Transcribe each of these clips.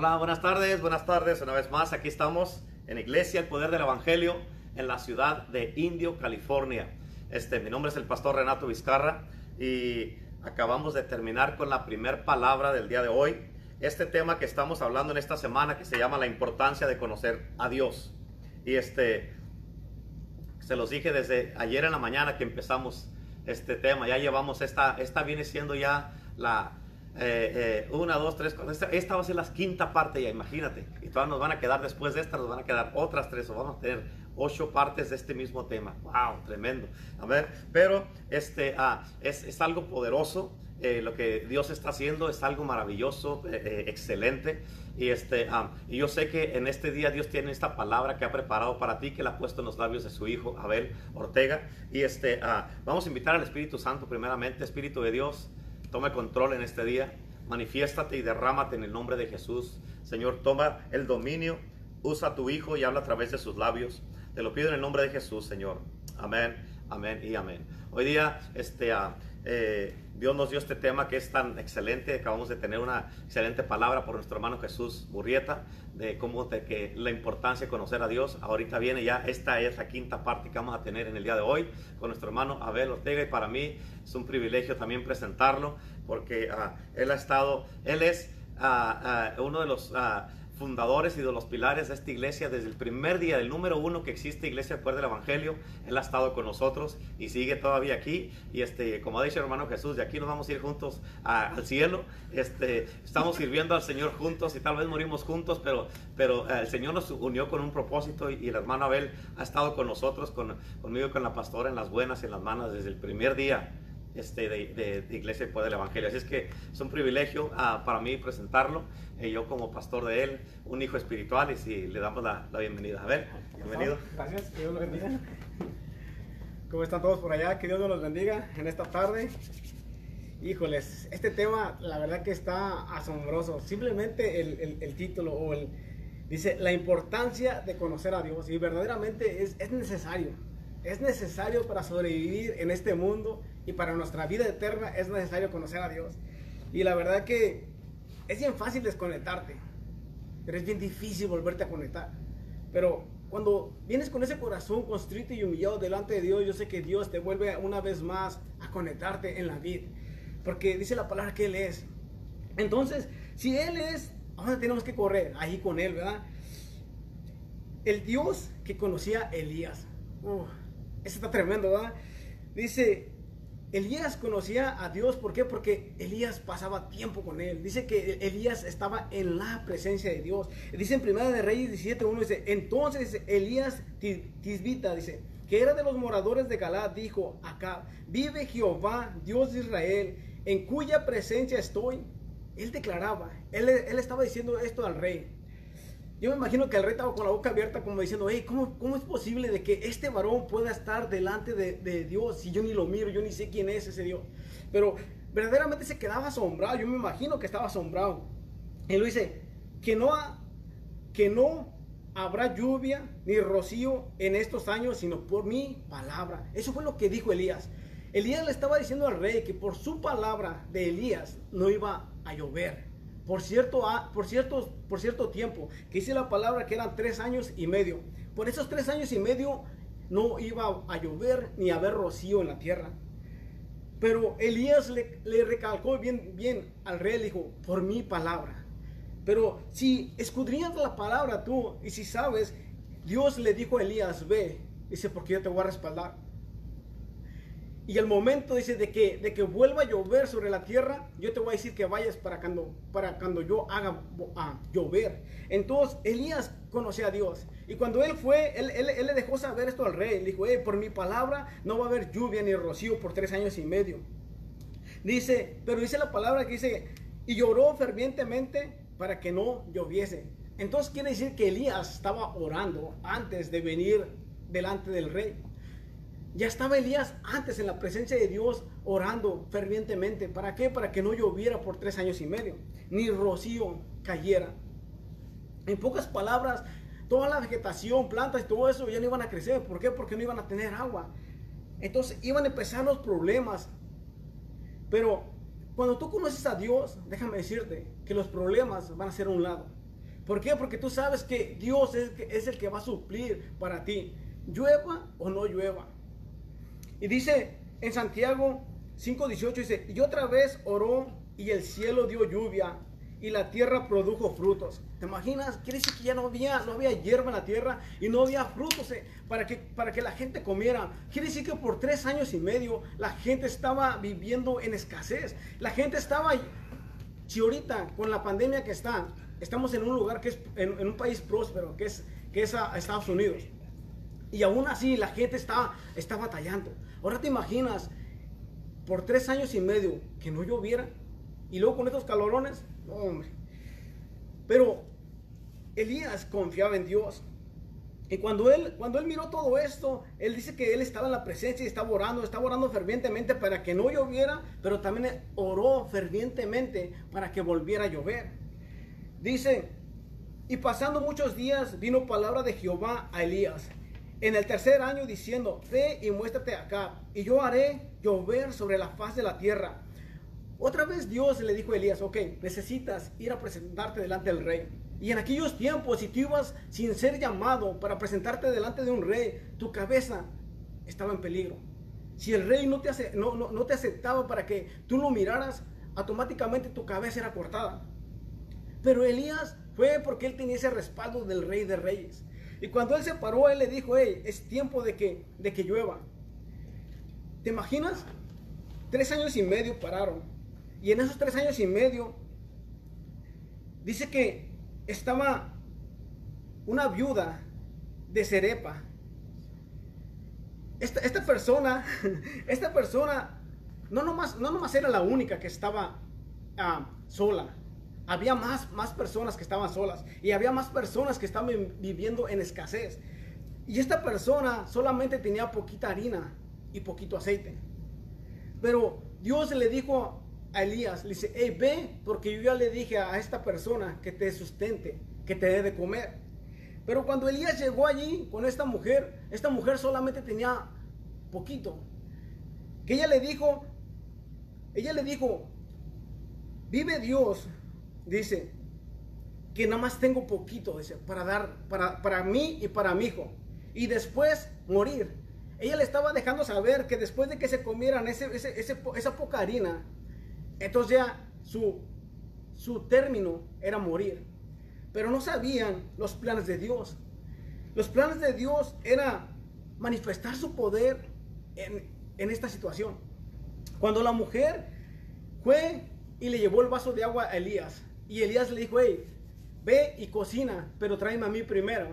Hola, buenas tardes, buenas tardes. Una vez más, aquí estamos en Iglesia El Poder del Evangelio en la ciudad de Indio, California. Este, mi nombre es el pastor Renato Vizcarra y acabamos de terminar con la primer palabra del día de hoy. Este tema que estamos hablando en esta semana que se llama la importancia de conocer a Dios. Y este, se los dije desde ayer en la mañana que empezamos este tema. Ya llevamos esta, esta viene siendo ya la eh, eh, una, dos, tres, cuatro. Esta, va a ser la quinta parte ya, imagínate. Y todavía nos van a quedar después de esta, nos van a quedar otras tres, o vamos a tener ocho partes de este mismo tema. ¡Wow! Tremendo. A ver, pero este, ah, es, es algo poderoso. Eh, lo que Dios está haciendo es algo maravilloso, excelente. Y, este, ah, y yo sé que en este día Dios tiene esta palabra que ha preparado para ti, que la ha puesto en los labios de su hijo Abel Ortega. Y este, ah, vamos a invitar al Espíritu Santo primeramente, Espíritu de Dios. Tome control en este día. Manifiéstate y derrámate en el nombre de Jesús. Señor, toma el dominio. Usa a tu Hijo y habla a través de sus labios. Te lo pido en el nombre de Jesús, Señor. Amén, amén y amén. Hoy día, este, uh, eh, Dios nos dio este tema que es tan excelente. Acabamos de tener una excelente palabra por nuestro hermano Jesús Burrieta de cómo de que la importancia de conocer a Dios. Ahorita viene ya, esta es la quinta parte que vamos a tener en el día de hoy con nuestro hermano Abel Ortega y para mí es un privilegio también presentarlo porque uh, él ha estado, él es uh, uno de los fundadores y de los pilares de esta iglesia desde el primer día, del número uno que existe Iglesia después del Evangelio. Él ha estado con nosotros y sigue todavía aquí. Y este, como ha dicho el hermano Jesús, de aquí nos vamos a ir juntos al cielo. Este, estamos sirviendo al Señor juntos y tal vez morimos juntos, pero, pero eh, el Señor nos unió con un propósito y, el hermano Abel ha estado con nosotros, con, conmigo, con la pastora en las buenas y en las malas desde el primer día este, de, de, Iglesia y Poder del Evangelio. Así es que es un privilegio uh, para mí presentarlo. y yo como pastor de él, un hijo espiritual, y si le damos la, la bienvenida. A ver, bienvenido. Gracias, que Dios los bendiga. ¿Cómo están todos por allá? Que Dios los bendiga en esta tarde. Híjoles, este tema la verdad que está asombroso. Simplemente el, el, el título o el... Dice, la importancia de conocer a Dios. Y verdaderamente es, es necesario. Es necesario para sobrevivir en este mundo y para nuestra vida eterna es necesario conocer a Dios. Y la verdad que es bien fácil desconectarte, pero es bien difícil volverte a conectar. Pero cuando vienes con ese corazón constrito y humillado delante de Dios, yo sé que Dios te vuelve una vez más a conectarte en la vida. Porque dice la palabra que Él es. Entonces, si Él es, ahora tenemos que correr ahí con Él, ¿verdad? El Dios que conocía Elías. Ese está tremendo, ¿verdad? Dice, Elías conocía a Dios, ¿por qué? Porque Elías pasaba tiempo con él. Dice que Elías estaba en la presencia de Dios. Dice en Primera de Reyes 17.1, dice, entonces Elías Tisbita, dice, que era de los moradores de Galad, dijo acá, vive Jehová, Dios de Israel, en cuya presencia estoy. Él declaraba, él estaba diciendo esto al rey. Yo me imagino que el rey estaba con la boca abierta como diciendo, hey, ¿cómo, ¿cómo, es posible de que este varón pueda estar delante de, de, Dios si yo ni lo miro, yo ni sé quién es ese Dios? Pero verdaderamente se quedaba asombrado, yo me imagino que estaba asombrado. Él dice, que no, que no habrá lluvia ni rocío en estos años, sino por mi palabra. Eso fue lo que dijo Elías. Elías le estaba diciendo al rey que por su palabra de Elías no iba a llover por cierto, por, cierto, por cierto tiempo, que dice la palabra que eran tres años y medio. Por esos tres años y medio no iba a llover ni a haber rocío en la tierra. Pero Elías le, le recalcó bien, bien al rey, le dijo, por mi palabra. Pero si escudriñas la palabra tú y si sabes, Dios le dijo a Elías, ve, dice, porque yo te voy a respaldar. Y el momento dice de que, de que vuelva a llover sobre la tierra, yo te voy a decir que vayas para cuando, para cuando yo haga a llover. Entonces Elías conocía a Dios. Y cuando él fue, él, él, le dejó saber esto al rey. Le dijo, por mi palabra no va a haber lluvia ni rocío por tres años y medio. Dice, pero dice la palabra que dice, y lloró fervientemente para que no lloviese. Entonces quiere decir que Elías estaba orando antes de venir delante del rey. Ya estaba Elías antes en la presencia de Dios orando fervientemente. ¿Para qué? Para que no lloviera por tres años y medio, ni rocío cayera. En pocas palabras, toda la vegetación, plantas y todo eso ya no iban a crecer. ¿Por qué? Porque no iban a tener agua. Entonces iban a empezar los problemas. Pero cuando tú conoces a Dios, déjame decirte que los problemas van a ser a un lado. ¿Por qué? Porque tú sabes que Dios es, es el que va a suplir para ti, llueva o no llueva. Y dice en Santiago 5:18, dice, y otra vez oró y el cielo dio lluvia y la tierra produjo frutos. ¿Te imaginas? Quiere decir que ya no había, no había hierba en la tierra y no había frutos eh, para, que, para que la gente comiera. Quiere decir que por tres años y medio la gente estaba viviendo en escasez. La gente estaba, si ahorita con la pandemia que está, estamos en un lugar que es, en, un país próspero, que es, que es a, Estados Unidos. Y aún así la gente está, está batallando. Ahora te imaginas, por tres años y medio que no lloviera y luego con estos calorones, hombre. Pero Elías confiaba en Dios. Y cuando él, cuando él miró todo esto, él dice que él estaba en la presencia y estaba orando, estaba orando fervientemente para que no lloviera, pero también oró fervientemente para que volviera a llover. Dice, y pasando muchos días vino palabra de Jehová a Elías en el tercer año diciendo, ve y muéstrate acá, y yo haré llover sobre la faz de la tierra. Otra vez Dios le dijo a Elías, ok, necesitas ir a presentarte delante del rey. Y en aquellos tiempos, si tú ibas sin ser llamado para presentarte delante de un rey, tu cabeza estaba en peligro. Si el rey no te, hace, no, no, te aceptaba para que tú lo miraras, automáticamente tu cabeza era cortada. Pero Elías fue porque él tenía ese respaldo del rey de reyes. Y cuando él se paró, él le dijo, hey, es tiempo de que, de que llueva. ¿Te imaginas? Tres años y medio pararon. Y en esos tres años y medio, dice que estaba una viuda de Cerepa. Esta, esta persona, esta persona, no nomás, no era la única que estaba ah, sola había más, más personas que estaban solas y había más personas que estaban viviendo en escasez. Y esta persona solamente tenía poquita harina y poquito aceite. Pero Dios le dijo a Elías, le dice, hey, ve, porque yo ya le dije a esta persona que te sustente, que te dé de comer. Pero cuando Elías llegó allí con esta mujer, esta mujer solamente tenía poquito. Que ella le dijo, ella le dijo, vive Dios dice que nada más tengo poquito, dice, para dar, para, para mí y para mi hijo. Y después morir. Ella le estaba dejando saber que después de que se comieran ese, esa poca harina, entonces ya su, su término era morir. Pero no sabían los planes de Dios. Los planes de Dios era manifestar su poder en, en esta situación. Cuando la mujer fue y le llevó el vaso de agua a Elías, y Elías le dijo, hey, ve y cocina, pero tráeme a mí primero.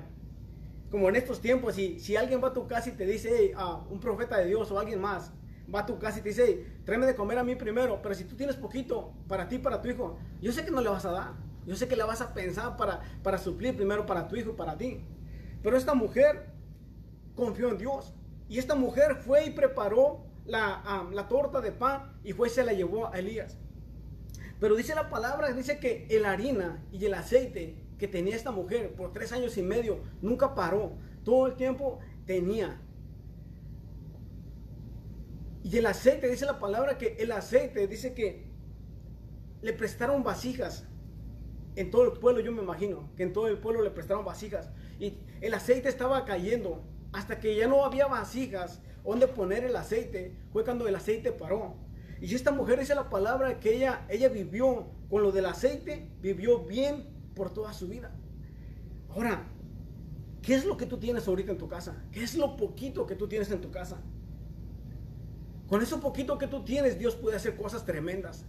Como en estos tiempos, si, si alguien va a tu casa y te dice, hey, ah, un profeta de Dios o alguien más, va a tu casa y te dice, hey, tráeme de comer a mí primero, pero si tú tienes poquito para ti, para tu hijo, yo sé que no le vas a dar. Yo sé que le vas a pensar para, para suplir primero para tu hijo y para ti. Pero esta mujer confió en Dios. Y esta mujer fue y preparó la, ah, la torta de pan y fue y se la llevó a Elías. Pero dice la palabra, dice que el harina y el aceite que tenía esta mujer por tres años y medio nunca paró. Todo el tiempo tenía. Y el aceite, dice la palabra que el aceite, dice que le prestaron vasijas. En todo el pueblo, yo me imagino, que en todo el pueblo le prestaron vasijas. Y el aceite estaba cayendo. Hasta que ya no había vasijas donde poner el aceite, fue cuando el aceite paró. Y esta mujer dice la palabra que ella, ella vivió con lo del aceite, vivió bien por toda su vida. Ahora, ¿qué es lo que tú tienes ahorita en tu casa? ¿Qué es lo poquito que tú tienes en tu casa? Con eso poquito que tú tienes, Dios puede hacer cosas tremendas.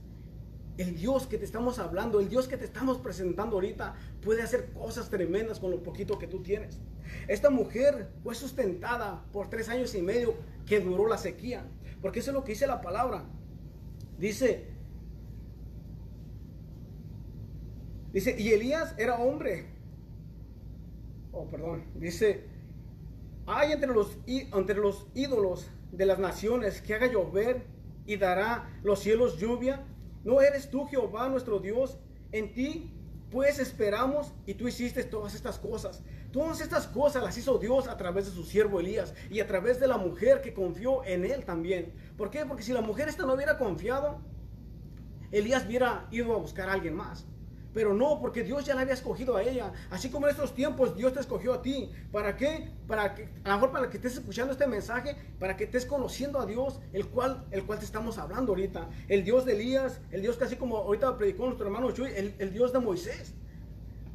El Dios que te estamos hablando, el Dios que te estamos presentando ahorita, puede hacer cosas tremendas con lo poquito que tú tienes. Esta mujer fue sustentada por tres años y medio que duró la sequía, porque eso es lo que dice la palabra. Dice, dice, y Elías era hombre. Oh, perdón. Dice, hay entre los, entre los ídolos de las naciones que haga llover y dará los cielos lluvia. ¿No eres tú Jehová nuestro Dios? En ti pues esperamos y tú hiciste todas estas cosas. Todas estas cosas las hizo Dios a través de su siervo Elías y a través de la mujer que confió en él también. ¿Por qué? Porque si la mujer esta no hubiera confiado, Elías hubiera ido a buscar a alguien más. Pero no, porque Dios ya la había escogido a ella. Así como en estos tiempos Dios te escogió a ti. ¿Para qué? Para que, a lo mejor para que estés escuchando este mensaje, para que estés conociendo a Dios, el cual, el cual te estamos hablando ahorita. El Dios de Elías, el Dios casi como ahorita predicó nuestro hermano Chuy, el Dios de Moisés.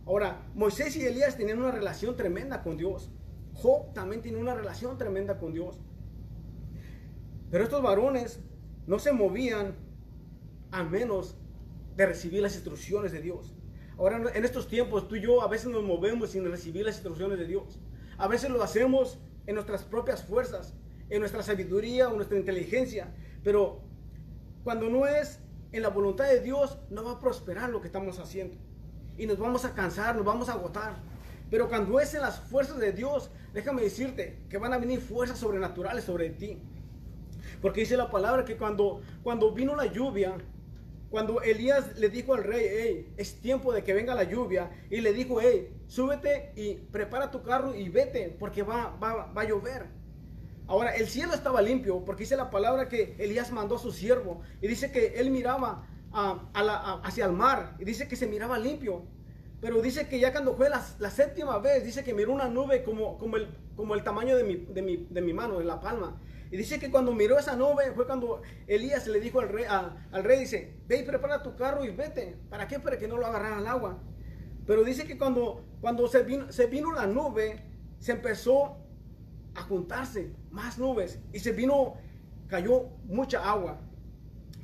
Ahora, Moisés y Elías tenían una relación tremenda con Dios. Job también tiene una relación tremenda con Dios. Pero estos varones no se movían a menos de recibir las instrucciones de Dios. Ahora en estos tiempos tú y yo a veces nos movemos sin recibir las instrucciones de Dios. A veces lo hacemos en nuestras propias fuerzas, en nuestra sabiduría o nuestra inteligencia. Pero cuando no es en la voluntad de Dios, no va a prosperar lo que estamos haciendo. Y nos vamos a cansar, nos vamos a agotar. Pero cuando es en las fuerzas de Dios, déjame decirte que van a venir fuerzas sobrenaturales sobre ti. Porque dice la palabra que cuando, cuando vino la lluvia, cuando Elías le dijo al rey, hey, es tiempo de que venga la lluvia, y le dijo, hey, súbete y prepara tu carro y vete, porque va, va, a llover. Ahora, el cielo estaba limpio, porque dice la palabra que Elías mandó a su siervo, y dice que él miraba hacia el mar, y dice que se miraba limpio. Pero dice que ya cuando fue la, séptima vez, dice que miró una nube como, como, el, como el tamaño de mi, de, mi, de mi mano, de la palma. Y dice que cuando miró esa nube fue cuando Elías le dijo al rey, al rey dice, ve y prepara tu carro y vete. ¿Para qué? Para que no lo agarraran al agua. Pero dice que cuando, cuando se, vino, se vino la nube, se empezó a juntarse más nubes y se vino, cayó mucha agua.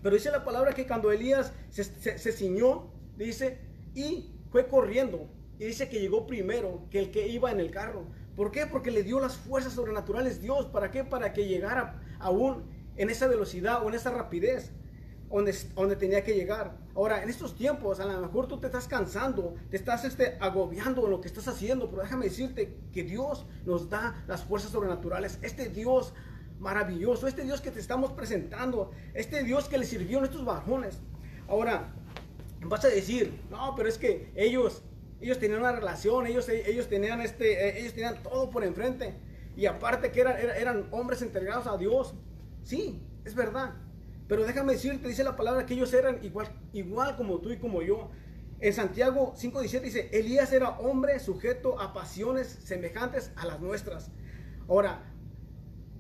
Pero dice la palabra que cuando Elías se, se ciñó, dice, y fue corriendo. Y dice que llegó primero que el que iba en el carro. ¿Por qué? Porque le dio las fuerzas sobrenaturales Dios. ¿Para qué? Para que llegara aún en esa velocidad o en esa rapidez donde, donde tenía que llegar. Ahora, en estos tiempos, a lo mejor tú te estás cansando, te estás este, agobiando en lo que estás haciendo, pero déjame decirte que Dios nos da las fuerzas sobrenaturales. Este Dios maravilloso, este Dios que te estamos presentando, este Dios que le sirvió en estos bajones. Ahora, vas a decir, no, pero es que ellos ellos tenían una relación, ellos, ellos, tenían, este, eh, ellos tenían todo por enfrente. Y aparte que eran, eran hombres entregados a Dios. Sí, es verdad. Pero déjame decirte, dice la palabra que ellos eran igual, igual como tú y como yo. En Santiago 5.17 dice, Elías era hombre sujeto a pasiones semejantes a las nuestras. Ahora,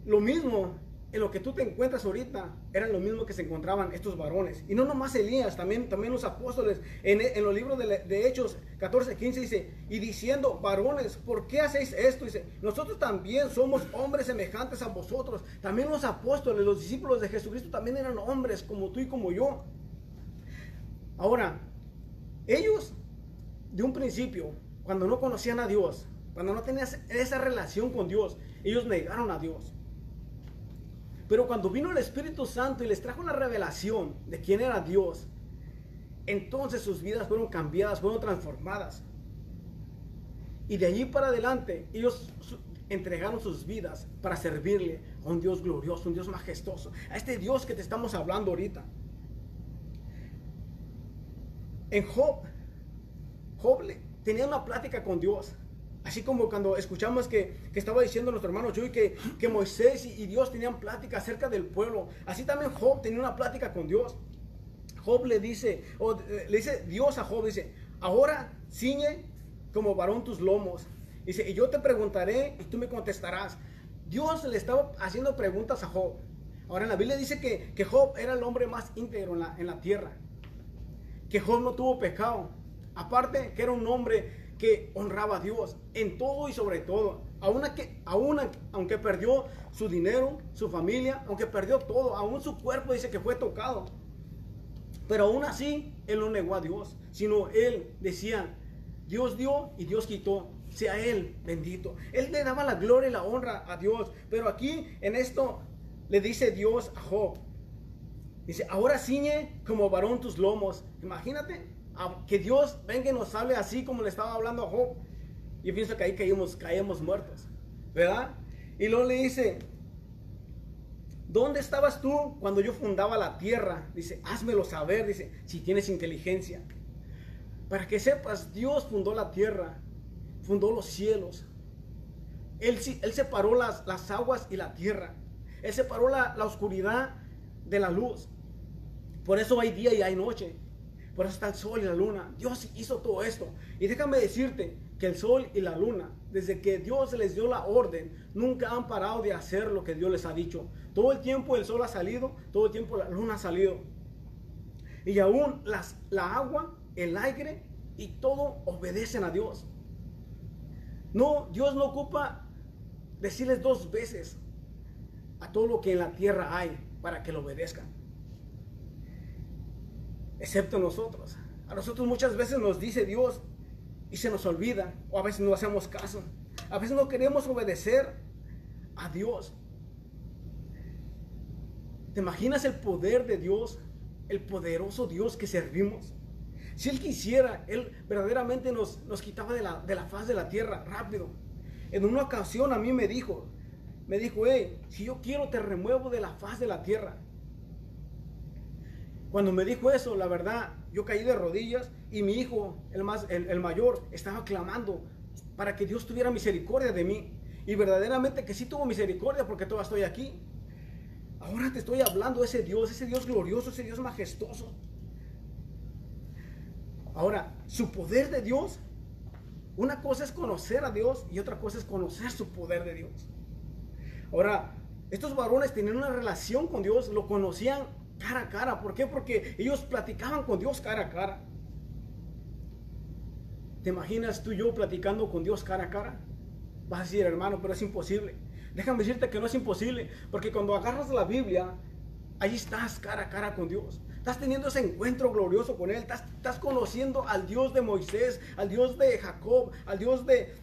lo mismo en lo que tú te encuentras ahorita eran lo mismo que se encontraban estos varones. Y no nomás Elías, también, también los apóstoles. En, en los libros de, de, Hechos 14, 15 dice, y diciendo, varones, ¿por qué hacéis esto? Dice, nosotros también somos hombres semejantes a vosotros. También los apóstoles, los discípulos de Jesucristo también eran hombres como tú y como yo. Ahora, ellos, de un principio, cuando no conocían a Dios, cuando no tenían esa relación con Dios, ellos negaron a Dios. Pero cuando vino el Espíritu Santo y les trajo la revelación de quién era Dios, entonces sus vidas fueron cambiadas, fueron transformadas. Y de allí para adelante ellos entregaron sus vidas para servirle a un Dios glorioso, un Dios majestuoso, a este Dios que te estamos hablando ahorita. En Job, Job tenía una plática con Dios. Así como cuando escuchamos que, estaba diciendo nuestro hermano Chuy que, que Moisés y, Dios tenían plática acerca del pueblo. Así también Job tenía una plática con Dios. Job le dice, o eh, le dice Dios a Job, dice, ahora ciñe como varón tus lomos. Dice, y yo te preguntaré y tú me contestarás. Dios le estaba haciendo preguntas a Job. Ahora en la Biblia dice que, que Job era el hombre más íntegro en la, en la tierra. Que Job no tuvo pecado. Aparte que era un hombre que honraba a Dios en todo y sobre todo. Aún, que, aún aunque perdió su dinero, su familia, aunque perdió todo, aún su cuerpo dice que fue tocado. Pero aún así, él no negó a Dios, sino él decía, Dios dio y Dios quitó. Sea él bendito. Él le daba la gloria y la honra a Dios. Pero aquí en esto le dice Dios a Job. Dice, ahora ciñe como varón tus lomos. Imagínate, que Dios venga y nos hable así como le estaba hablando a Job. Yo pienso que ahí caímos, caímos muertos, ¿verdad? Y luego le dice, ¿dónde estabas tú cuando yo fundaba la tierra? Dice, házmelo saber, dice, si tienes inteligencia. Para que sepas, Dios fundó la tierra, fundó los cielos. Él, él separó las, las aguas y la tierra. Él separó la, la oscuridad de la luz. Por eso hay día y hay noche. Por eso está el sol y la luna. Dios hizo todo esto. Y déjame decirte que el sol y la luna, desde que Dios les dio la orden, nunca han parado de hacer lo que Dios les ha dicho. Todo el tiempo el sol ha salido, todo el tiempo la luna ha salido. Y aún las, la agua, el aire y todo obedecen a Dios. No, Dios no ocupa decirles dos veces a todo lo que en la tierra hay para que lo obedezcan excepto nosotros. A nosotros muchas veces nos dice Dios y se nos olvida, o a veces no hacemos caso. A veces no queremos obedecer a Dios. ¿Te imaginas el poder de Dios, el poderoso Dios que servimos? Si Él quisiera, Él verdaderamente nos, nos quitaba de la, de la faz de la tierra rápido. En una ocasión a mí me dijo, me dijo, hey, si yo quiero te remuevo de la faz de la tierra. Cuando me dijo eso, la verdad, yo caí de rodillas y mi hijo, el, más, el, mayor, estaba clamando para que Dios tuviera misericordia de mí. Y verdaderamente que sí tuvo misericordia porque todavía estoy aquí. Ahora te estoy hablando de ese Dios, ese Dios glorioso, ese Dios majestuoso. Ahora, su poder de Dios, una cosa es conocer a Dios y otra cosa es conocer su poder de Dios. Ahora, estos varones tenían una relación con Dios, lo conocían cara a cara. ¿Por qué? Porque ellos platicaban con Dios cara a cara. ¿Te imaginas tú y yo platicando con Dios cara a cara? Vas a decir, hermano, pero es imposible. Déjame decirte que no es imposible, porque cuando agarras la Biblia, ahí estás cara a cara con Dios. Estás teniendo ese encuentro glorioso con Él. Estás, conociendo al Dios de Moisés, al Dios de Jacob, al Dios de,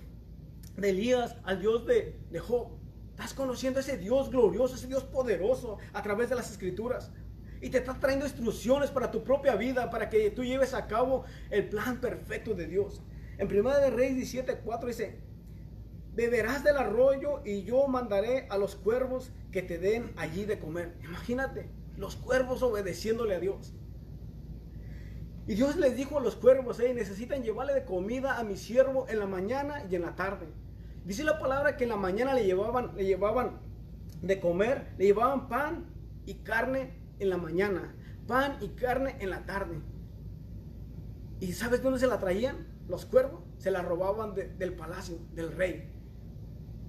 de Elías, al Dios de, de Job. Estás conociendo ese Dios glorioso, ese Dios poderoso a través de las escrituras y te está trayendo instrucciones para tu propia vida, para que tú lleves a cabo el plan perfecto de Dios. En 1 de Reyes 17:4 dice, beberás del arroyo y yo mandaré a los cuervos que te den allí de comer. Imagínate, los cuervos obedeciéndole a Dios. Y Dios les dijo a los cuervos, necesitan llevarle de comida a mi siervo en la mañana y en la tarde. Dice la palabra que en la mañana le llevaban, le llevaban de comer, le llevaban pan y carne en la mañana, pan y carne en la tarde. ¿Y sabes dónde se la traían? Los cuervos se la robaban del palacio, del rey.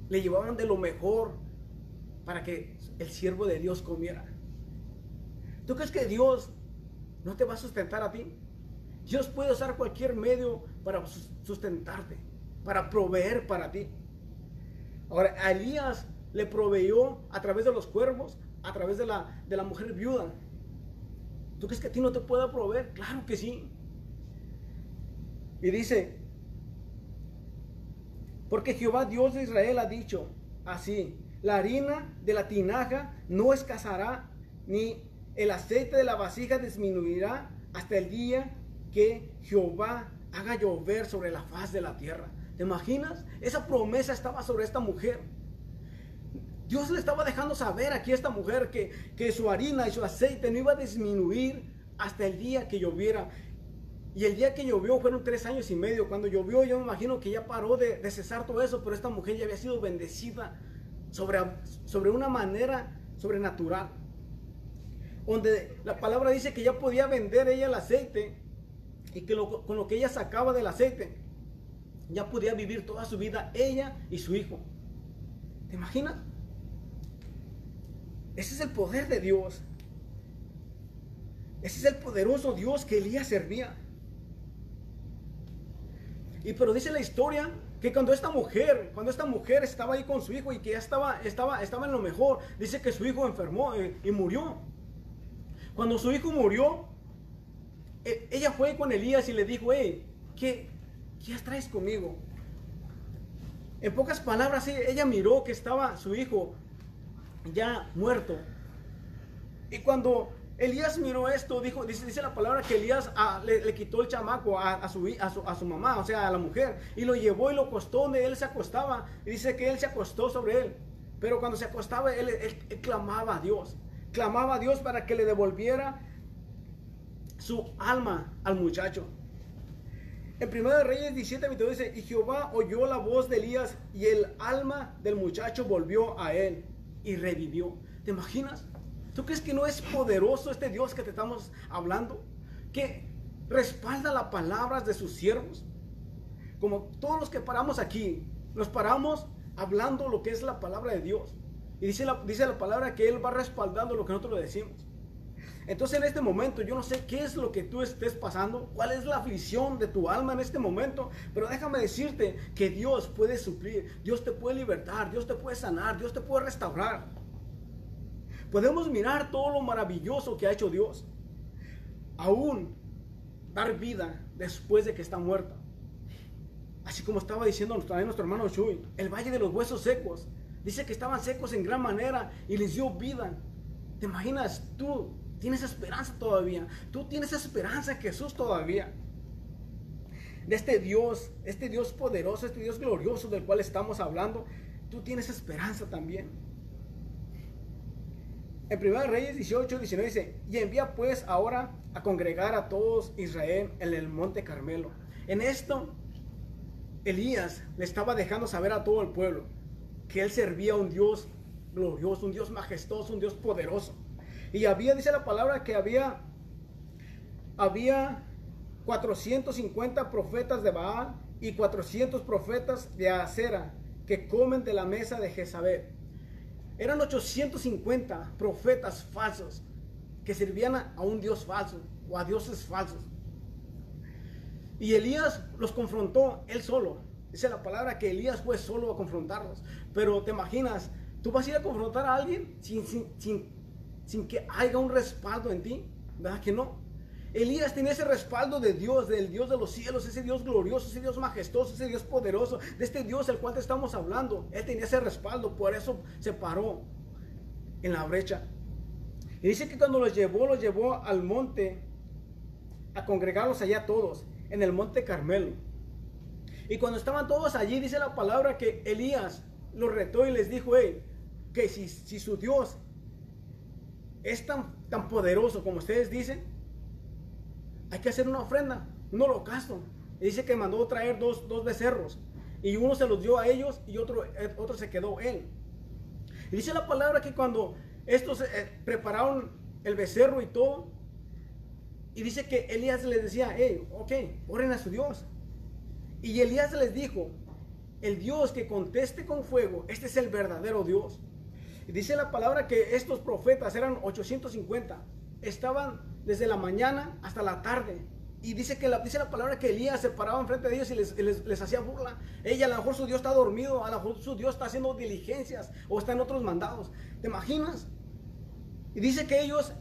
Le llevaban de lo mejor para que el siervo de Dios comiera. ¿Tú crees que Dios no te va a sustentar a ti? Dios puede usar cualquier medio para sustentarte, para proveer para ti. Ahora, Elías le proveyó a través de los cuervos a través de la, de la mujer viuda. ¿Tú crees que a ti no te pueda proveer? Claro que sí. Y dice, porque Jehová Dios de Israel ha dicho así, la harina de la tinaja no escasará, ni el aceite de la vasija disminuirá hasta el día que Jehová haga llover sobre la faz de la tierra. ¿Te imaginas? Esa promesa estaba sobre esta mujer. Dios le estaba dejando saber aquí a esta mujer que, que su harina y su aceite no iba a disminuir hasta el día que lloviera. Y el día que llovió fueron tres años y medio. Cuando llovió yo me imagino que ya paró de, cesar todo eso, pero esta mujer ya había sido bendecida sobre, sobre una manera sobrenatural. Donde la palabra dice que ya podía vender ella el aceite y que con lo que ella sacaba del aceite ya podía vivir toda su vida ella y su hijo. ¿Te imaginas? Ese es el poder de Dios. Ese es el poderoso Dios que Elías servía. Y pero dice la historia que cuando esta mujer, cuando esta mujer estaba ahí con su hijo y que ya estaba, estaba, en lo mejor, dice que su hijo enfermó eh, y murió. Cuando su hijo murió, e, ella fue con Elías y le dijo, hey, ¿qué, ¿qué traes conmigo? En pocas palabras, ella miró que estaba su hijo ya muerto. Y cuando Elías miró esto, dijo, dice, la palabra que Elías ah, le, quitó el chamaco a, su, a, su, mamá, o sea, a la mujer, y lo llevó y lo acostó donde él se acostaba. Y dice que él se acostó sobre él. Pero cuando se acostaba, él, clamaba a Dios. Clamaba a Dios para que le devolviera su alma al muchacho. En 1 Reyes 17, dice, y Jehová oyó la voz de Elías y el alma del muchacho volvió a él y revivió. ¿Te imaginas? ¿Tú crees que no es poderoso este Dios que te estamos hablando? Que respalda las palabras de sus siervos. Como todos los que paramos aquí, nos paramos hablando lo que es la palabra de Dios. Y dice la, dice la palabra que Él va respaldando lo que nosotros le decimos. Entonces en este momento yo no sé qué es lo que tú estés pasando, cuál es la aflicción de tu alma en este momento, pero déjame decirte que Dios puede suplir, Dios te puede libertar, Dios te puede sanar, Dios te puede restaurar. Podemos mirar todo lo maravilloso que ha hecho Dios. Aún dar vida después de que está muerta. Así como estaba diciendo también nuestro hermano Shui, el valle de los huesos secos. Dice que estaban secos en gran manera y les dio vida. ¿Te imaginas tú Tienes esperanza todavía. Tú tienes esperanza en Jesús todavía. De este Dios, este Dios poderoso, este Dios glorioso del cual estamos hablando, tú tienes esperanza también. En 1 Reyes 18, 19 dice, y envía pues ahora a congregar a todos Israel en el monte Carmelo. En esto, Elías le estaba dejando saber a todo el pueblo que él servía a un Dios glorioso, un Dios majestuoso, un Dios poderoso. Y había, dice la palabra, que había, había 450 profetas de Baal y 400 profetas de Acera que comen de la mesa de Jezabel. Eran 850 profetas falsos que servían a, un Dios falso o a dioses falsos. Y Elías los confrontó él solo. Dice la palabra que Elías fue solo a confrontarlos. Pero te imaginas, tú vas a ir a confrontar a alguien sin, que haya un respaldo en ti? ¿Verdad que no? Elías tenía ese respaldo de Dios, del Dios de los cielos, ese Dios glorioso, ese Dios majestuoso, ese Dios poderoso, de este Dios del cual te estamos hablando. Él tenía ese respaldo, por eso se paró en la brecha. Y dice que cuando los llevó, los llevó al monte a congregarlos allá todos, en el monte Carmelo. Y cuando estaban todos allí, dice la palabra que Elías los retó y les dijo, que si, si su Dios es tan, tan poderoso como ustedes dicen, hay que hacer una ofrenda, un holocausto. Y dice que mandó traer dos, dos becerros. Y uno se los dio a ellos y otro, eh, otro se quedó él. Dice la palabra que cuando estos eh, prepararon el becerro y todo, y dice que Elías les decía, hey, ok, oren a su Dios. Y Elías les dijo, el Dios que conteste con fuego, este es el verdadero Dios. Dice la palabra que estos profetas eran 850. Estaban desde la mañana hasta la tarde. Y dice que la, dice la palabra que Elías se paraba enfrente de ellos y les, hacía burla. Ella, a lo mejor su Dios está dormido, a lo mejor su Dios está haciendo diligencias o está en otros mandados. ¿Te imaginas? Y dice que ellos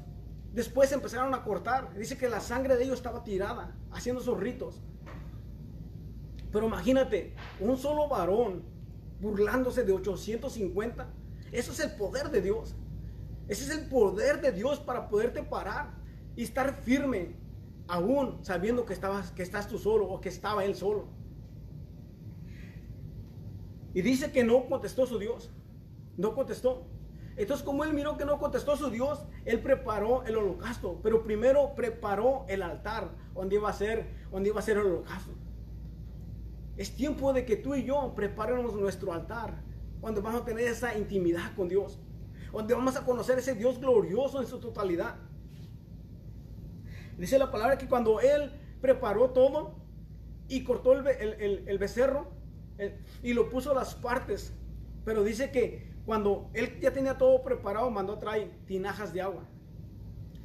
después empezaron a cortar. Dice que la sangre de ellos estaba tirada, haciendo sus ritos. Pero imagínate, un solo varón burlándose de 850 eso es el poder de Dios. Ese es el poder de Dios para poderte parar y estar firme, aún sabiendo que, estabas, que estás tú solo o que estaba él solo. Y dice que no contestó su Dios. No contestó. Entonces, como él miró que no contestó su Dios, él preparó el holocausto. Pero primero preparó el altar donde iba a ser, donde iba a ser el holocausto. Es tiempo de que tú y yo preparemos nuestro altar cuando vamos a tener esa intimidad con Dios, donde vamos a conocer ese Dios glorioso en su totalidad. Dice la palabra que cuando Él preparó todo y cortó el, becerro y lo puso a las partes, pero dice que cuando Él ya tenía todo preparado, mandó a traer tinajas de agua.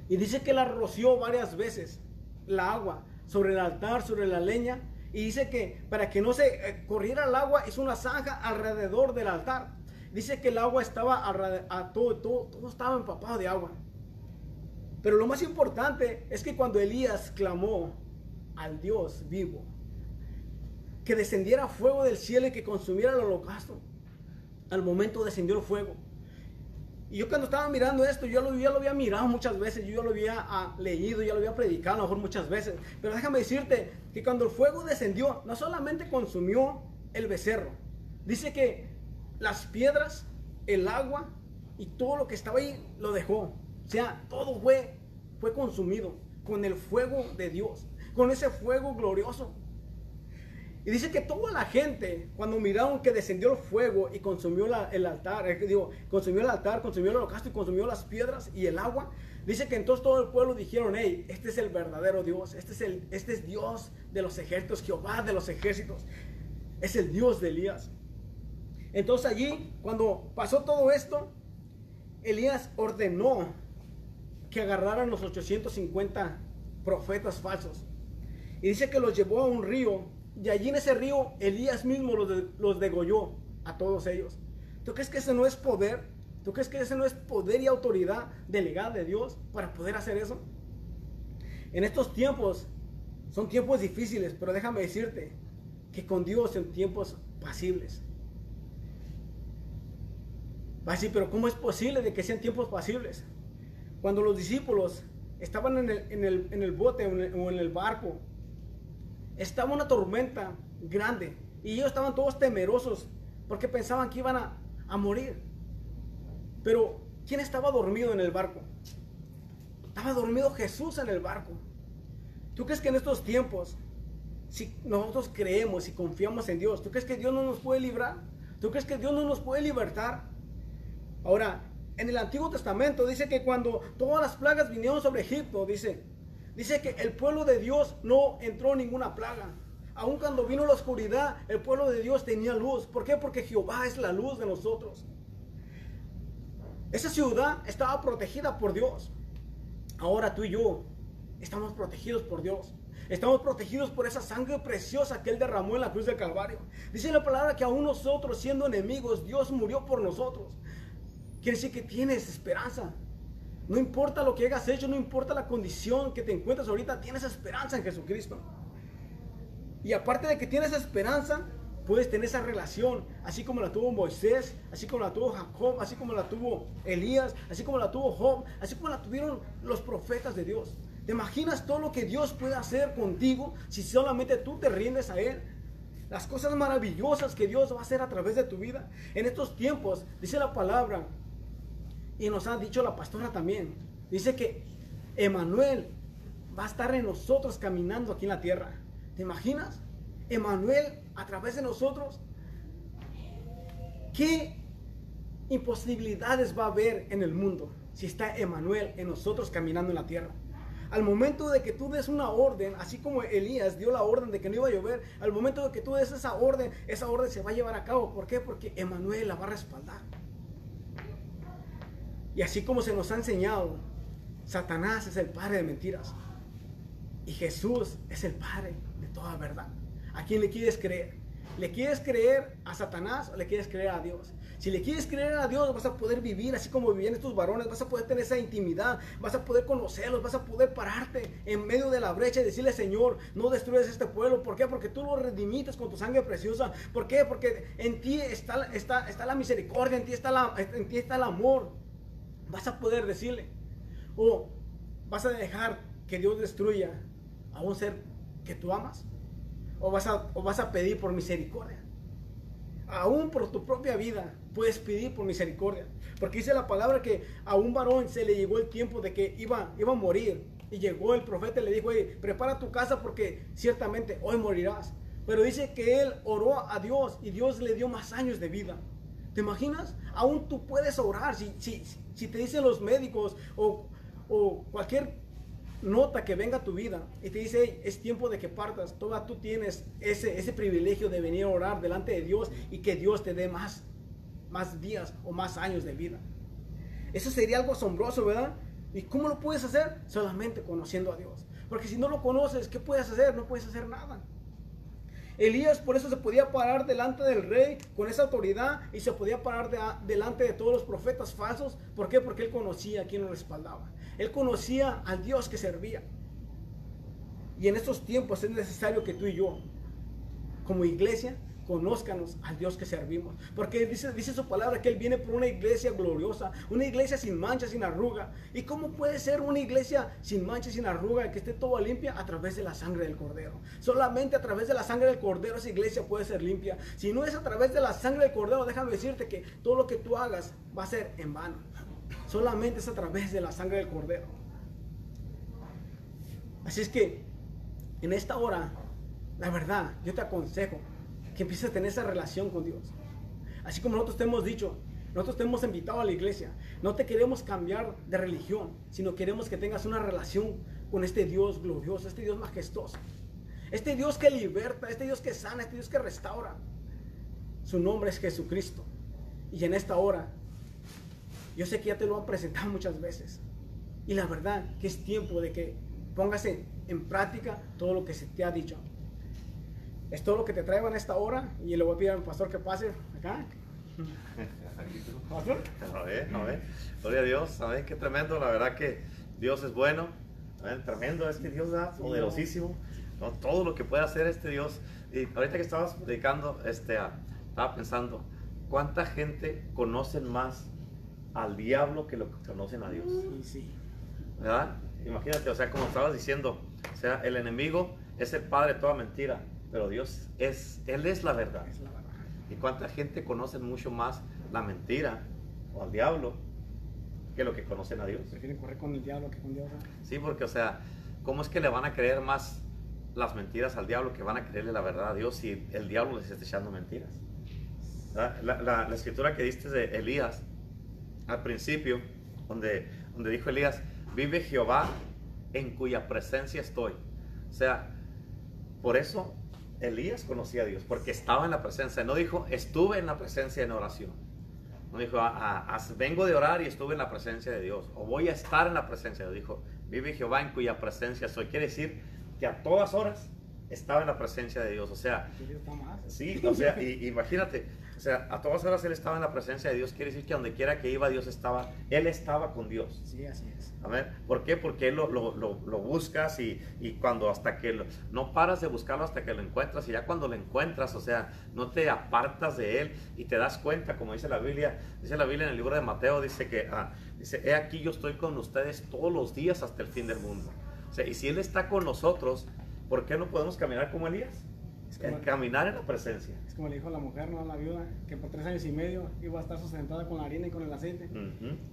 Y dice que la roció varias veces, la agua, sobre el altar, sobre la leña, y dice que para que no se eh, corriera el agua, es una zanja alrededor del altar. Dice que el agua estaba a todo, todo, todo estaba empapado de agua. Pero lo más importante es que cuando Elías clamó al Dios vivo, que descendiera fuego del cielo y que consumiera el holocausto, al momento descendió el fuego. Y yo cuando estaba mirando esto, yo lo, lo había mirado muchas veces, yo lo había ah, leído, ya lo había predicado a lo mejor muchas veces. Pero déjame decirte que cuando el fuego descendió, no solamente consumió el becerro, dice que las piedras, el agua y todo lo que estaba ahí lo dejó. O sea, todo fue, fue consumido con el fuego de Dios, con ese fuego glorioso. Y dice que toda la gente, cuando miraron que descendió el fuego y consumió el altar, eh, digo, consumió el altar, consumió el holocausto y consumió las piedras y el agua, dice que entonces todo el pueblo dijeron, hey, este es el verdadero Dios, este es, el, este es Dios de los ejércitos, Jehová de los ejércitos, es el Dios de Elías. Entonces allí, cuando pasó todo esto, Elías ordenó que agarraran los 850 profetas falsos. Y dice que los llevó a un río y allí en ese río Elías mismo los, degolló a todos ellos. ¿Tú crees que ese no es poder? ¿Tú crees que ese no es poder y autoridad delegada de Dios para poder hacer eso? En estos tiempos son tiempos difíciles, pero déjame decirte que con Dios son tiempos pasibles. Va a decir, pero ¿cómo es posible de que sean tiempos pasibles? Cuando los discípulos estaban en el, bote o en el barco estaba una tormenta grande y ellos estaban todos temerosos porque pensaban que iban a, morir. Pero, ¿quién estaba dormido en el barco? Estaba dormido Jesús en el barco. ¿Tú crees que en estos tiempos, si nosotros creemos y confiamos en Dios, ¿tú crees que Dios no nos puede librar? ¿Tú crees que Dios no nos puede libertar? Ahora, en el Antiguo Testamento dice que cuando todas las plagas vinieron sobre Egipto, dice, Dice que el pueblo de Dios no entró en ninguna plaga. Aun cuando vino la oscuridad, el pueblo de Dios tenía luz. ¿Por qué? Porque Jehová es la luz de nosotros. Esa ciudad estaba protegida por Dios. Ahora tú y yo estamos protegidos por Dios. Estamos protegidos por esa sangre preciosa que Él derramó en la cruz del Calvario. Dice la palabra que aún nosotros siendo enemigos, Dios murió por nosotros. Quiere decir que tienes esperanza. No importa lo que hayas hecho, no importa la condición que te encuentres ahorita, tienes esperanza en Jesucristo. Y aparte de que tienes esperanza, puedes tener esa relación, así como la tuvo Moisés, así como la tuvo Jacob, así como la tuvo Elías, así como la tuvo Job, así como la tuvieron los profetas de Dios. ¿Te imaginas todo lo que Dios puede hacer contigo si solamente tú te rindes a Él? Las cosas maravillosas que Dios va a hacer a través de tu vida. En estos tiempos, dice la palabra, y nos ha dicho la pastora también. Dice que Emanuel va a estar en nosotros caminando aquí en la tierra. ¿Te imaginas? Emanuel a través de nosotros. ¿Qué imposibilidades va a haber en el mundo si está Emanuel en nosotros caminando en la tierra? Al momento de que tú des una orden, así como Elías dio la orden de que no iba a llover, al momento de que tú des esa orden, esa orden se va a llevar a cabo. ¿Por qué? Porque Emanuel la va a respaldar. Y así como se nos ha enseñado, Satanás es el padre de mentiras. Y Jesús es el padre de toda verdad. ¿A quién le quieres creer? ¿Le quieres creer a Satanás o le quieres creer a Dios? Si le quieres creer a Dios, vas a poder vivir así como vivían estos varones, vas a poder tener esa intimidad, vas a poder conocerlos, vas a poder pararte en medio de la brecha y decirle, Señor, no destruyes este pueblo. ¿Por qué? Porque tú lo redimites con tu sangre preciosa. ¿Por qué? Porque en ti está, está, está la misericordia, en ti está, la, en ti está el amor vas a poder decirle. O vas a dejar que Dios destruya a un ser que tú amas. O vas a, o vas a pedir por misericordia. Aún por tu propia vida puedes pedir por misericordia. Porque dice la palabra que a un varón se le llegó el tiempo de que iba, iba a morir. Y llegó el profeta y le dijo, prepara tu casa porque ciertamente hoy morirás. Pero dice que él oró a Dios y Dios le dio más años de vida. ¿Te imaginas? Aún tú puedes orar. Si, si, si te dicen los médicos o, cualquier nota que venga a tu vida y te dice, es tiempo de que partas, toda tú tienes ese, ese privilegio de venir a orar delante de Dios y que Dios te dé más, más días o más años de vida. Eso sería algo asombroso, ¿verdad? ¿Y cómo lo puedes hacer? Solamente conociendo a Dios. Porque si no lo conoces, ¿qué puedes hacer? No puedes hacer nada. Elías por eso se podía parar delante del rey con esa autoridad y se podía parar delante de todos los profetas falsos. ¿Por qué? Porque él conocía a quien lo respaldaba. Él conocía al Dios que servía. Y en estos tiempos es necesario que tú y yo, como iglesia, conózcanos al Dios que servimos. Porque dice, dice su palabra que Él viene por una iglesia gloriosa, una iglesia sin mancha, sin arruga. ¿Y cómo puede ser una iglesia sin mancha, sin arruga, que esté toda limpia? A través de la sangre del Cordero. Solamente a través de la sangre del Cordero esa iglesia puede ser limpia. Si no es a través de la sangre del Cordero, déjame decirte que todo lo que tú hagas va a ser en vano. Solamente es a través de la sangre del Cordero. Así es que en esta hora la verdad, yo te aconsejo que empieces a tener esa relación con Dios. Así como nosotros te hemos dicho, nosotros te hemos invitado a la iglesia. No te queremos cambiar de religión, sino queremos que tengas una relación con este Dios glorioso, este Dios majestuoso. Este Dios que liberta, este Dios que sana, este Dios que restaura. Su nombre es Jesucristo. Y en esta hora, yo sé que ya te lo han presentado muchas veces. Y la verdad que es tiempo de que pongas en práctica todo lo que se te ha dicho. Es todo lo que te traigo en esta hora. Y le voy a pedir al pastor que pase acá. ¿Pastor? A ver, a ver. Gloria a Dios. ¿Sabes qué tremendo? La verdad que Dios es bueno. Tremendo. Es que Dios da poderosísimo. Todo lo que puede hacer este Dios. Y ahorita que estabas predicando, este, estaba pensando, ¿cuánta gente conocen más al diablo que lo que conocen a Dios? Sí, sí. ¿Verdad? Imagínate, o sea, como estabas diciendo, o sea, el enemigo es el padre de toda mentira, pero Dios es, Él es la verdad. ¿Y cuánta gente conoce mucho más la mentira o al diablo que lo que conocen a Dios? Prefieren correr con el diablo que con Dios. Sí, porque, o sea, ¿cómo es que le van a creer más las mentiras al diablo que van a creerle la verdad a Dios si el diablo les está echando mentiras. La, escritura que diste de Elías al principio, donde, donde dijo Elías, vive Jehová en cuya presencia estoy. O sea, por eso Elías conocía a Dios, porque estaba en la presencia. No dijo, estuve en la presencia en oración. No dijo, ah, ah, vengo de orar y estuve en la presencia de Dios. O voy a estar en la presencia Dios. Dijo, vive Jehová en cuya presencia estoy. Quiere decir que a todas horas estaba en la presencia de Dios. O sea, sí, o sea, imagínate, o sea, a todas horas él estaba en la presencia de Dios. Quiere decir que donde quiera que iba, Dios estaba, él estaba con Dios. Sí, así es. ver, ¿Por qué? Porque él lo, lo, lo, buscas y, y, cuando hasta que no paras de buscarlo hasta que lo encuentras y ya cuando lo encuentras, o sea, no te apartas de él y te das cuenta, como dice la Biblia, dice la Biblia en el libro de Mateo, dice que, ah, dice, he aquí yo estoy con ustedes todos los días hasta el fin del mundo y si Él está con nosotros, ¿por qué no podemos caminar como Elías? Caminar en la presencia. Es como le dijo la mujer, ¿no? La viuda, que por tres años y medio iba a estar sustentada con la harina y con el aceite.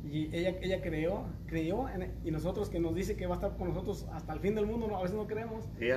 Y ella, ella creyó, creyó, y nosotros que nos dice que va a estar con nosotros hasta el fin del mundo, ¿no? a veces no creemos. Sí,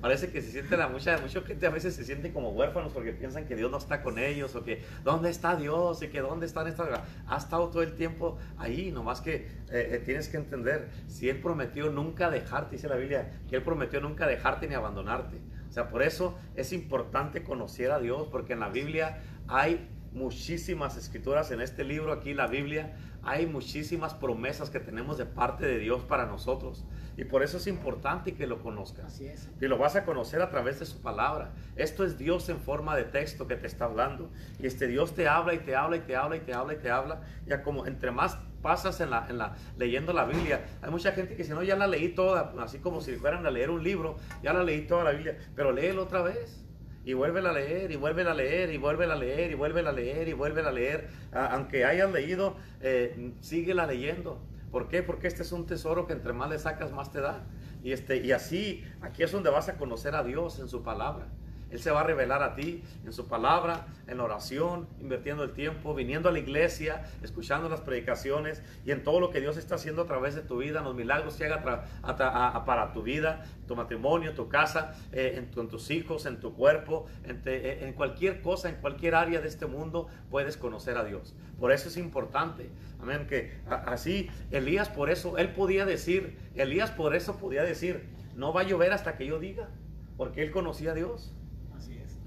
parece que se siente la mucha, mucha gente a veces se siente como huérfanos porque piensan que Dios no está con ellos o que ¿dónde está Dios? y que ¿dónde están estas... Ha estado todo el tiempo ahí, nomás que eh, eh, tienes que entender, si Él prometió nunca dejarte, dice la Biblia, que Él prometió nunca dejarte ni abandonarte. O sea, por eso es importante conocer a Dios, porque en la Biblia hay muchísimas escrituras, en este libro aquí, la Biblia, hay muchísimas promesas que tenemos de parte de Dios para nosotros. Y por eso es importante que lo conozcas. Así es. Y lo vas a conocer a través de su palabra. Esto es Dios en forma de texto que te está hablando. Y este Dios te habla y te habla y te habla y te habla y te habla. Ya como entre más pasas en la, en la, leyendo la Biblia. Hay mucha gente que dice, no, ya la leí toda, así como si fueran a leer un libro, ya la leí toda la Biblia, pero léelo otra vez. Y vuelve a leer, y vuelve a leer, y vuelve a leer, y vuelve a leer, y vuelve a leer. aunque hayas leído, eh, síguela leyendo. ¿Por qué? Porque este es un tesoro que entre más le sacas, más te da. Y, este, y así, aquí es donde vas a conocer a Dios en su palabra. Él se va a revelar a ti en su palabra, en oración, invirtiendo el tiempo, viniendo a la iglesia, escuchando las predicaciones y en todo lo que Dios está haciendo a través de tu vida, en los milagros que haga para tu vida, tu matrimonio, tu casa, eh, en, tus hijos, en tu cuerpo, eh, en, cualquier cosa, en cualquier área de este mundo, puedes conocer a Dios. Por eso es importante. Amén. Que así Elías por eso, él podía decir, Elías por eso podía decir, no va a llover hasta que yo diga, porque él conocía a Dios.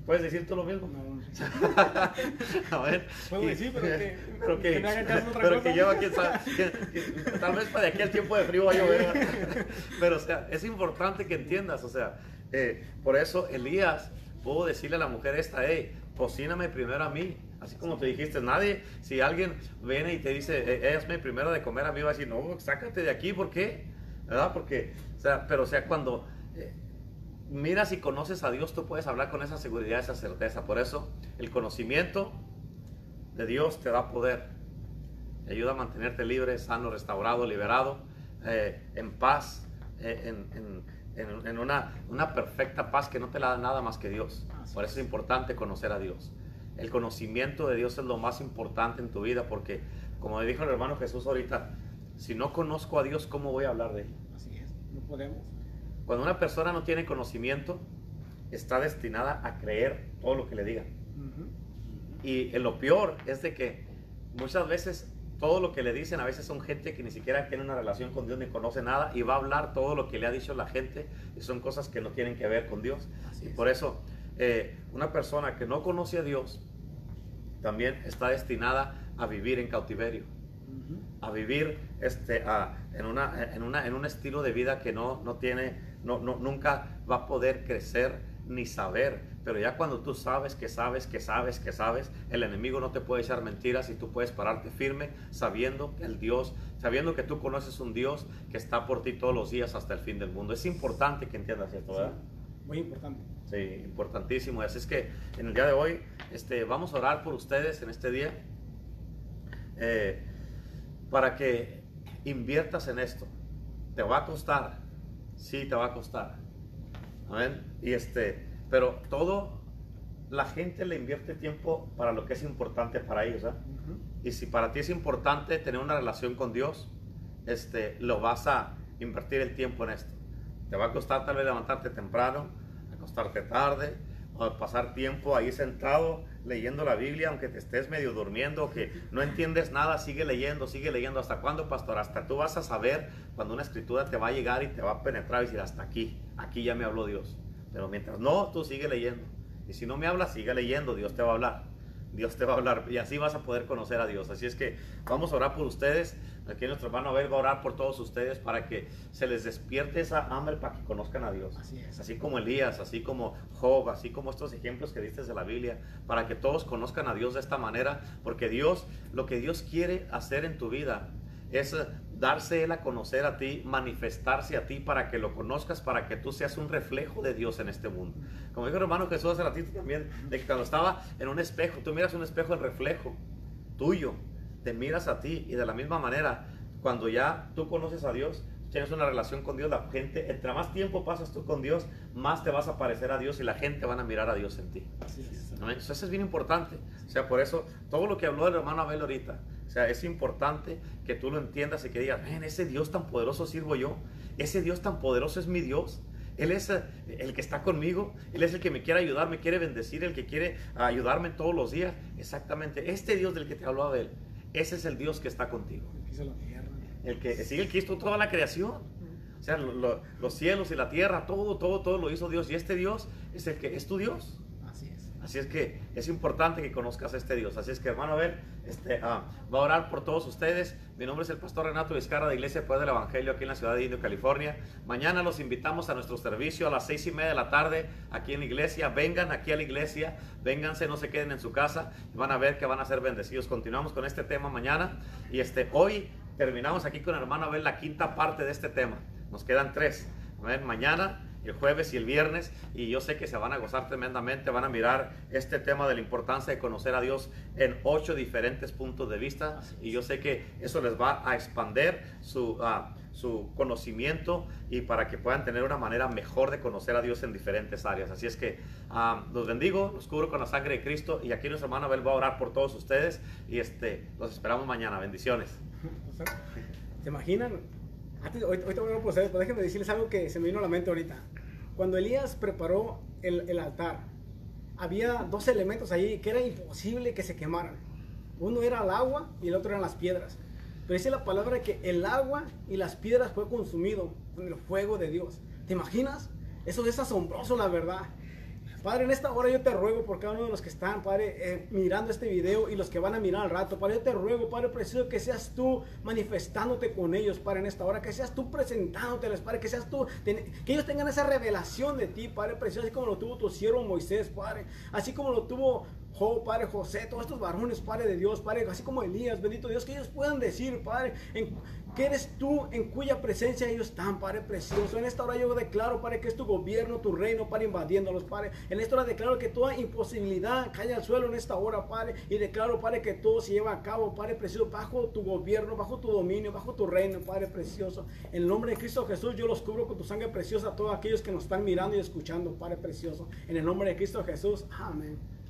¿Puedes decir tú lo mismo? No. a ver. Puedo decir, pero que, pero que, pero que lleva aquí, tal vez para aquí el tiempo de frío va a llover. pero, o sea, es importante que entiendas, o sea, eh, por eso Elías pudo decirle a la mujer esta, hey, cocíname primero a mí. Así como te dijiste, nadie, si alguien viene y te dice, eh, hazme primero de comer a mí, va a decir, no, sácate de aquí, ¿por qué? ¿Verdad? Porque, o sea, pero o sea, cuando eh, mira si conoces a Dios, tú puedes hablar con esa seguridad, esa certeza. Por eso, el conocimiento de Dios te da poder. Te ayuda a mantenerte libre, sano, restaurado, liberado, eh, en paz, eh, en, una, una, perfecta paz que no te la da nada más que Dios. Por eso es importante conocer a Dios. El conocimiento de Dios es lo más importante en tu vida porque, como dijo el hermano Jesús ahorita, si no conozco a Dios, ¿cómo voy a hablar de Él? Así es, no podemos. Cuando una persona no tiene conocimiento, está destinada a creer todo lo que le digan. Y lo peor es de que muchas veces todo lo que le dicen a veces son gente que ni siquiera tiene una relación con Dios ni conoce nada y va a hablar todo lo que le ha dicho la gente y son cosas que no tienen que ver con Dios. y por eso eh, una persona que no conoce a Dios también está destinada a vivir en cautiverio, a vivir este, en, una, en, una, en un estilo de vida que no, no tiene, no, no, nunca va a poder crecer ni saber. Pero ya cuando tú sabes que sabes que sabes que sabes, el enemigo no te puede echar mentiras y tú puedes pararte firme sabiendo que el Dios, sabiendo que tú conoces un Dios que está por ti todos los días hasta el fin del mundo. Es importante que entiendas esto, ¿verdad? muy importante. Sí, importantísimo. Así es que en el día de hoy este, vamos a orar por ustedes en este día eh, para que inviertas en esto. Te va a costar, sí, te va a costar. Amén. Y este, pero todo, la gente le invierte tiempo para lo que es importante para ellos. ¿eh? Y si para ti es importante tener una relación con Dios, este, lo vas a invertir el tiempo en esto. Te va a costar tal vez levantarte temprano, acostarte tarde, o pasar tiempo ahí sentado leyendo la Biblia, aunque te estés medio durmiendo, que no entiendes nada, sigue leyendo, sigue leyendo. ¿Hasta cuándo, pastor? Hasta tú vas a saber cuando una escritura te va a llegar y te va a penetrar y decir, hasta aquí, aquí ya me habló Dios. Pero mientras no, tú sigue leyendo. Y si no me hablas, sigue leyendo, Dios te va a hablar. Dios te va a hablar y así vas a poder conocer a Dios. Así es que vamos a orar por ustedes. Aquí nuestro hermano Abel va a orar por todos ustedes para que se les despierte esa hambre para que conozcan a Dios. Así es. Así como Elías, así como Job, así como estos ejemplos que diste de la Biblia, para que todos conozcan a Dios de esta manera, porque Dios, lo que Dios quiere hacer en tu vida es darse Él a conocer a ti, manifestarse a ti para que lo conozcas, para que tú seas un reflejo de Dios en este mundo. Como dijo el hermano Jesús hace ratito también, de que cuando estaba en un espejo, tú miras un espejo, el reflejo tuyo, te miras a ti y de la misma manera, cuando ya tú conoces a Dios, tienes una relación con Dios, la gente, entre más tiempo pasas tú con Dios, más te vas a parecer a Dios y la gente van a mirar a Dios en ti. Eso es bien importante. O sea, por eso, todo lo que habló el hermano Abel ahorita, o sea, es importante que tú lo entiendas y que digas, ven, ese Dios tan poderoso sirvo yo, ese Dios tan poderoso es mi Dios. Él es eh, el que está conmigo, Él es el que me quiere ayudar, me quiere bendecir, el que quiere ayudarme todos los días. Exactamente, este Dios del que te habló Abel, ese es el Dios que está contigo. El que sigue el Cristo, toda la creación. O sea, los cielos y la tierra, todo, todo, todo lo hizo Dios. Y este Dios es el que es tu Dios. Así es que es importante que conozcas a este Dios. Así es que, hermano, a ver, este, ah, va a orar por todos ustedes. Mi nombre es el pastor Renato Vizcarra de Iglesia Poder del Evangelio aquí en la ciudad de Indio, California. Mañana los invitamos a nuestro servicio a las seis y media de la tarde aquí en la iglesia. Vengan aquí a la iglesia, vénganse, no se queden en su casa. Van a ver que van a ser bendecidos. Continuamos con este tema mañana. Y este, hoy terminamos aquí con hermano ver la quinta parte de este tema. Nos quedan tres. Mañana el jueves y el viernes y yo sé que se van a gozar tremendamente, van a mirar este tema de la importancia de conocer a Dios en ocho diferentes puntos de vista y yo sé que eso les va a expander su, ah, su conocimiento y para que puedan tener una manera mejor de conocer a Dios en diferentes áreas. Así es que ah, los bendigo, los cubro con la sangre de Cristo y aquí nuestra hermana Abel va a orar por todos ustedes y este, los esperamos mañana. Bendiciones. ¿Se imaginan? Antes, ahorita voy a por ustedes, pero déjenme decirles algo que se me vino a la mente ahorita. Cuando Elías preparó el, el altar, había dos elementos ahí que era imposible que se quemaran. Uno era el agua y el otro eran las piedras. Pero dice la palabra que el agua y las piedras fue consumido con el fuego de Dios. ¿Te imaginas? Eso es asombroso, la verdad. Padre, en esta hora yo te ruego por cada uno de los que están, Padre, eh, mirando este video y los que van a mirar al rato, Padre, yo te ruego, Padre, preciso que seas tú manifestándote con ellos, Padre, en esta hora, que seas tú presentándoteles, Padre, que seas tú, que ellos tengan esa revelación de ti, Padre, precioso, así como lo tuvo tu siervo Moisés, Padre, así como lo tuvo Job, Padre José, todos estos varones, Padre de Dios, Padre, así como Elías, bendito Dios, que ellos puedan decir, Padre, en, que eres tú en cuya presencia ellos están, Padre precioso. En esta hora yo declaro, Padre, que es tu gobierno, tu reino, Padre, invadiéndolos, Padre. En esta hora declaro que toda imposibilidad cae al suelo en esta hora, Padre. Y declaro, Padre, que todo se lleva a cabo, Padre precioso, bajo tu gobierno, bajo tu dominio, bajo tu reino, Padre precioso. En el nombre de Cristo Jesús, yo los cubro con tu sangre preciosa a todos aquellos que nos están mirando y escuchando, Padre precioso. En el nombre de Cristo Jesús, amén.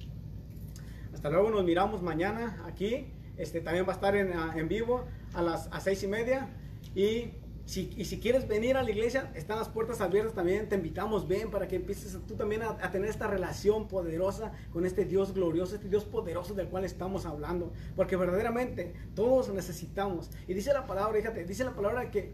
Hasta luego, nos miramos mañana aquí. Este también va a estar en, en vivo a las a seis y media. Y Si, y si quieres venir a la iglesia, están las puertas abiertas también. Te invitamos, ven, para que empieces tú también a, a, tener esta relación poderosa con este Dios glorioso, este Dios poderoso del cual estamos hablando. Porque verdaderamente todos necesitamos. Y dice la palabra, fíjate, dice la palabra que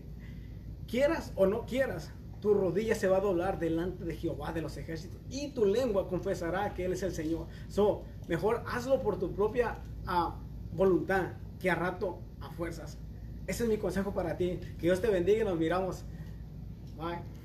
quieras o no quieras, tu rodilla se va a doblar delante de Jehová de los ejércitos y tu lengua confesará que Él es el Señor. So, mejor hazlo por tu propia uh, voluntad que a rato a fuerzas. Ese es mi consejo para ti. Que Dios te bendiga y nos miramos. Bye.